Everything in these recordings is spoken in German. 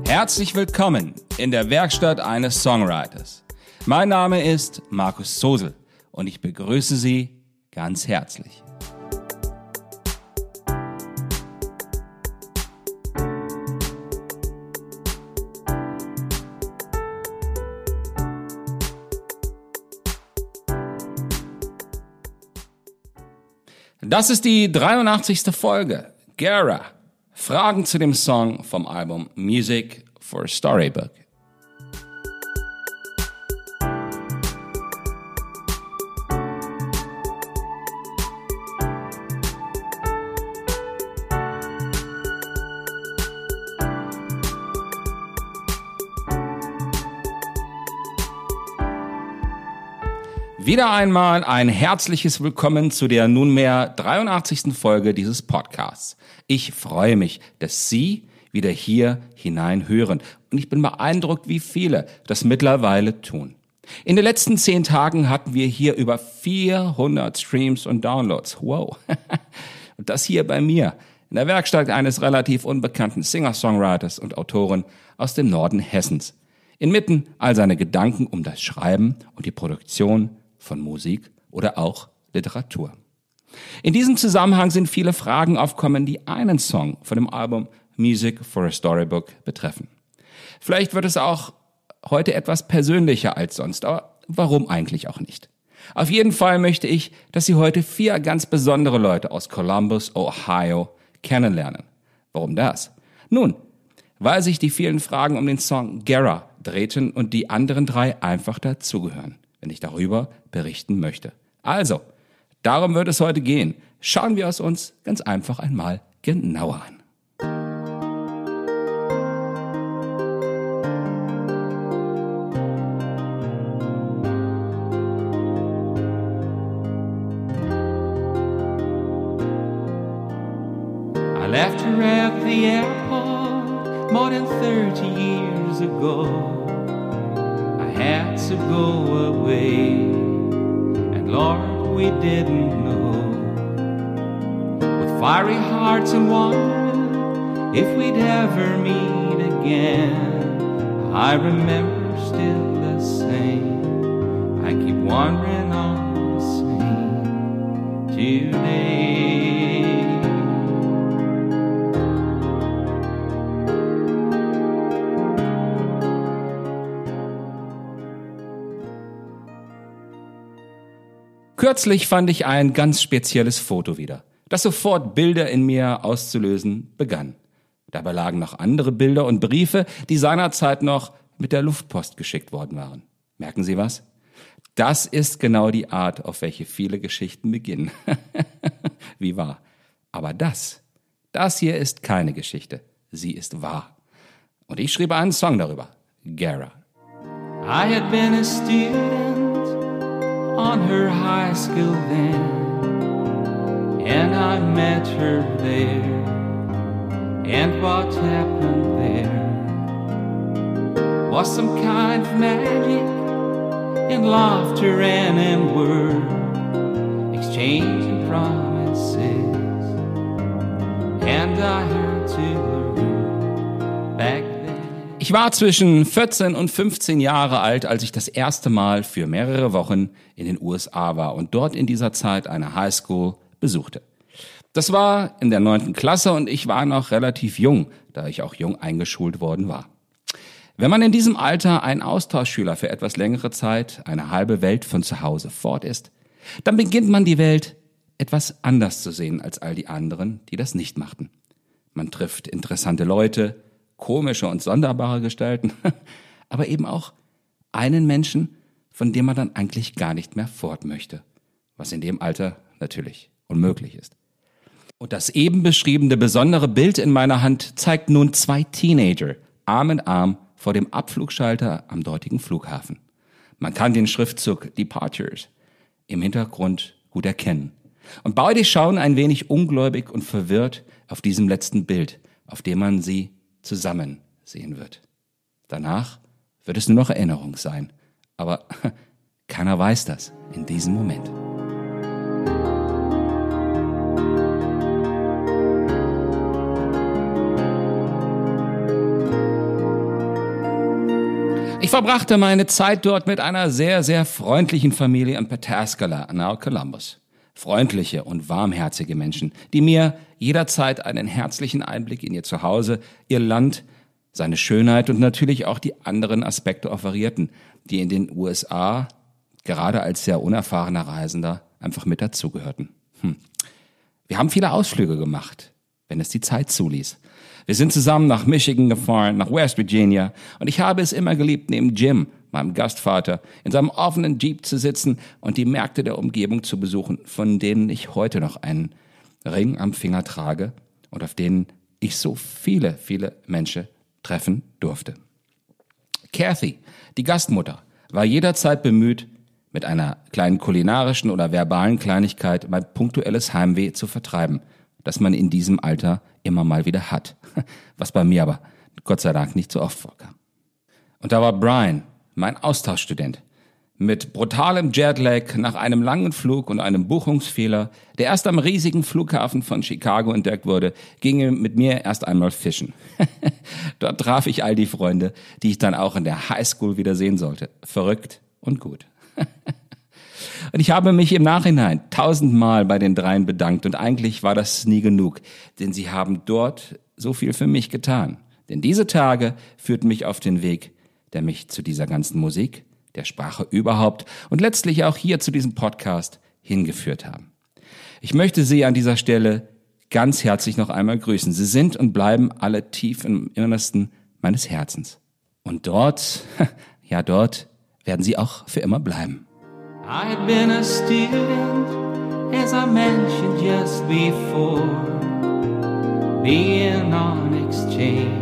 Herzlich willkommen in der Werkstatt eines Songwriters. Mein Name ist Markus Sosel und ich begrüße Sie ganz herzlich. Das ist die 83. Folge. Gara. Fragen zu dem Song vom Album Music for a Storybook. Wieder einmal ein herzliches Willkommen zu der nunmehr 83. Folge dieses Podcasts. Ich freue mich, dass Sie wieder hier hinein hören und ich bin beeindruckt, wie viele das mittlerweile tun. In den letzten zehn Tagen hatten wir hier über 400 Streams und Downloads. Wow. Und das hier bei mir, in der Werkstatt eines relativ unbekannten Singer-Songwriters und Autoren aus dem Norden Hessens. Inmitten all seiner Gedanken um das Schreiben und die Produktion von Musik oder auch Literatur. In diesem Zusammenhang sind viele Fragen aufkommen, die einen Song von dem Album Music for a Storybook betreffen. Vielleicht wird es auch heute etwas persönlicher als sonst, aber warum eigentlich auch nicht? Auf jeden Fall möchte ich, dass Sie heute vier ganz besondere Leute aus Columbus, Ohio kennenlernen. Warum das? Nun, weil sich die vielen Fragen um den Song Gara drehten und die anderen drei einfach dazugehören wenn ich darüber berichten möchte. Also, darum wird es heute gehen. Schauen wir es uns ganz einfach einmal genauer an. I left her at the airport more than 30 years ago. Didn't know. With fiery hearts and wonder if we'd ever meet again. I remember still the same. I keep wondering on the same today. Kürzlich fand ich ein ganz spezielles Foto wieder, das sofort Bilder in mir auszulösen begann. Dabei lagen noch andere Bilder und Briefe, die seinerzeit noch mit der Luftpost geschickt worden waren. Merken Sie was? Das ist genau die Art, auf welche viele Geschichten beginnen. Wie wahr. Aber das, das hier ist keine Geschichte. Sie ist wahr. Und ich schrieb einen Song darüber. Gara. I had been a student on her high school then, and I met her there. And what happened there was some kind of magic in laughter and in word, exchanging promises. And I Ich war zwischen 14 und 15 Jahre alt, als ich das erste Mal für mehrere Wochen in den USA war und dort in dieser Zeit eine Highschool besuchte. Das war in der neunten Klasse und ich war noch relativ jung, da ich auch jung eingeschult worden war. Wenn man in diesem Alter ein Austauschschüler für etwas längere Zeit eine halbe Welt von zu Hause fort ist, dann beginnt man die Welt etwas anders zu sehen als all die anderen, die das nicht machten. Man trifft interessante Leute, komische und sonderbare Gestalten, aber eben auch einen Menschen, von dem man dann eigentlich gar nicht mehr fort möchte, was in dem Alter natürlich unmöglich ist. Und das eben beschriebene besondere Bild in meiner Hand zeigt nun zwei Teenager, Arm in Arm, vor dem Abflugschalter am dortigen Flughafen. Man kann den Schriftzug Departures im Hintergrund gut erkennen. Und beide schauen ein wenig ungläubig und verwirrt auf diesem letzten Bild, auf dem man sie zusammen sehen wird. Danach wird es nur noch Erinnerung sein. Aber keiner weiß das in diesem Moment. verbrachte meine Zeit dort mit einer sehr, sehr freundlichen Familie in Pataskala, nahe Columbus. Freundliche und warmherzige Menschen, die mir jederzeit einen herzlichen Einblick in ihr Zuhause, ihr Land, seine Schönheit und natürlich auch die anderen Aspekte offerierten, die in den USA gerade als sehr unerfahrener Reisender einfach mit dazugehörten. Hm. Wir haben viele Ausflüge gemacht, wenn es die Zeit zuließ. Wir sind zusammen nach Michigan gefahren, nach West Virginia, und ich habe es immer geliebt, neben Jim, meinem Gastvater, in seinem offenen Jeep zu sitzen und die Märkte der Umgebung zu besuchen, von denen ich heute noch einen Ring am Finger trage und auf denen ich so viele, viele Menschen treffen durfte. Kathy, die Gastmutter, war jederzeit bemüht, mit einer kleinen kulinarischen oder verbalen Kleinigkeit mein punktuelles Heimweh zu vertreiben, das man in diesem Alter immer mal wieder hat, was bei mir aber Gott sei Dank nicht so oft vorkam. Und da war Brian, mein Austauschstudent, mit brutalem Jetlag nach einem langen Flug und einem Buchungsfehler, der erst am riesigen Flughafen von Chicago entdeckt wurde, ging er mit mir erst einmal fischen. Dort traf ich all die Freunde, die ich dann auch in der Highschool wieder sehen sollte. Verrückt und gut. Und ich habe mich im Nachhinein tausendmal bei den dreien bedankt und eigentlich war das nie genug, denn sie haben dort so viel für mich getan. Denn diese Tage führten mich auf den Weg, der mich zu dieser ganzen Musik, der Sprache überhaupt und letztlich auch hier zu diesem Podcast hingeführt haben. Ich möchte Sie an dieser Stelle ganz herzlich noch einmal grüßen. Sie sind und bleiben alle tief im Innersten meines Herzens. Und dort, ja dort, werden Sie auch für immer bleiben. I had been a student, as I mentioned just before, being on exchange,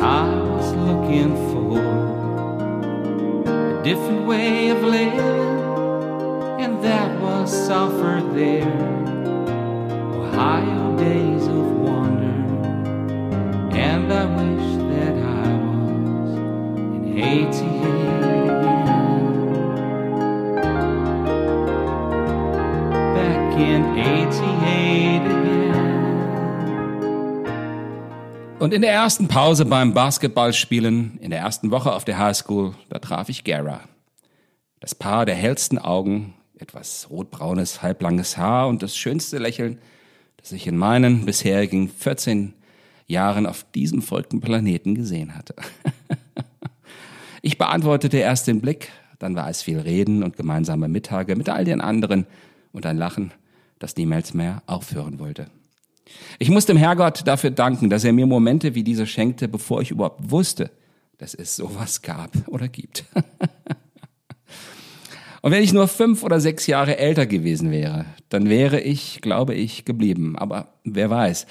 I was looking for a different way of living, and that was offered there. Ohio days of wonder, and I wish that I was in 88 Und in der ersten Pause beim Basketballspielen, in der ersten Woche auf der Highschool, da traf ich Gara. Das Paar der hellsten Augen, etwas rotbraunes, halblanges Haar und das schönste Lächeln, das ich in meinen bisherigen 14 Jahren auf diesem folgten Planeten gesehen hatte. ich beantwortete erst den Blick, dann war es viel Reden und gemeinsame Mittage mit all den anderen und ein Lachen das niemals mehr aufhören wollte. Ich muss dem Herrgott dafür danken, dass er mir Momente wie diese schenkte, bevor ich überhaupt wusste, dass es sowas gab oder gibt. Und wenn ich nur fünf oder sechs Jahre älter gewesen wäre, dann wäre ich, glaube ich, geblieben. Aber wer weiß.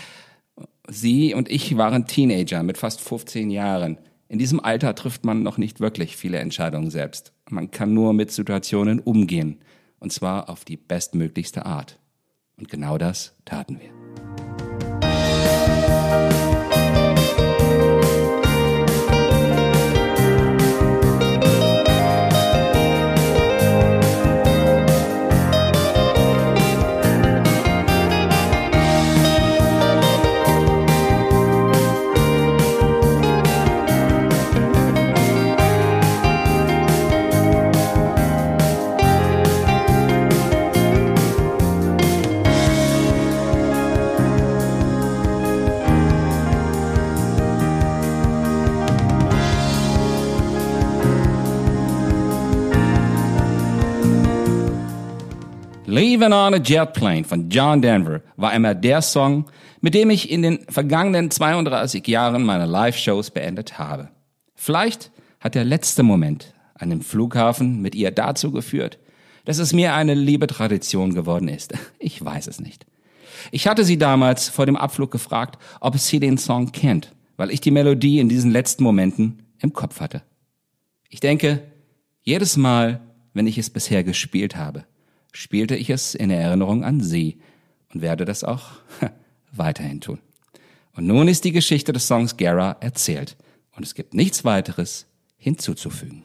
Sie und ich waren Teenager mit fast 15 Jahren. In diesem Alter trifft man noch nicht wirklich viele Entscheidungen selbst. Man kann nur mit Situationen umgehen. Und zwar auf die bestmöglichste Art. Und genau das taten wir. Thank you. Leaving on a Jet Plane von John Denver war einmal der Song, mit dem ich in den vergangenen 32 Jahren meine Live-Shows beendet habe. Vielleicht hat der letzte Moment an dem Flughafen mit ihr dazu geführt, dass es mir eine liebe Tradition geworden ist. Ich weiß es nicht. Ich hatte sie damals vor dem Abflug gefragt, ob sie den Song kennt, weil ich die Melodie in diesen letzten Momenten im Kopf hatte. Ich denke, jedes Mal, wenn ich es bisher gespielt habe, spielte ich es in Erinnerung an sie und werde das auch weiterhin tun. Und nun ist die Geschichte des Songs Gara erzählt und es gibt nichts weiteres hinzuzufügen.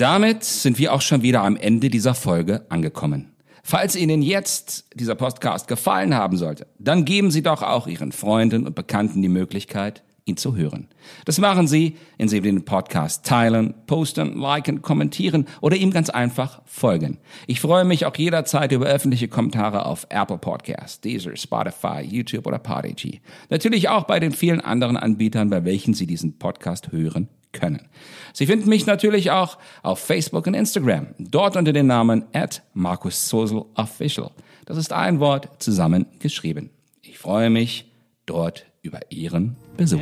Damit sind wir auch schon wieder am Ende dieser Folge angekommen. Falls Ihnen jetzt dieser Podcast gefallen haben sollte, dann geben Sie doch auch Ihren Freunden und Bekannten die Möglichkeit, ihn zu hören. Das machen Sie, indem Sie den Podcast teilen, posten, liken, kommentieren oder ihm ganz einfach folgen. Ich freue mich auch jederzeit über öffentliche Kommentare auf Apple Podcasts, Deezer, Spotify, YouTube oder Podigy. Natürlich auch bei den vielen anderen Anbietern, bei welchen Sie diesen Podcast hören können. Sie finden mich natürlich auch auf Facebook und Instagram, dort unter dem Namen at Official. Das ist ein Wort zusammengeschrieben. Ich freue mich dort über Ihren Besuch.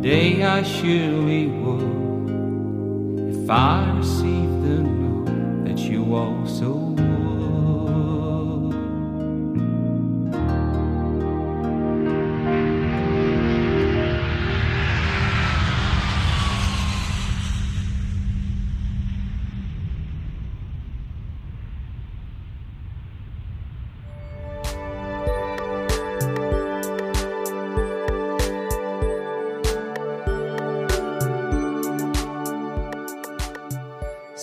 Today I surely would if I received the note that you also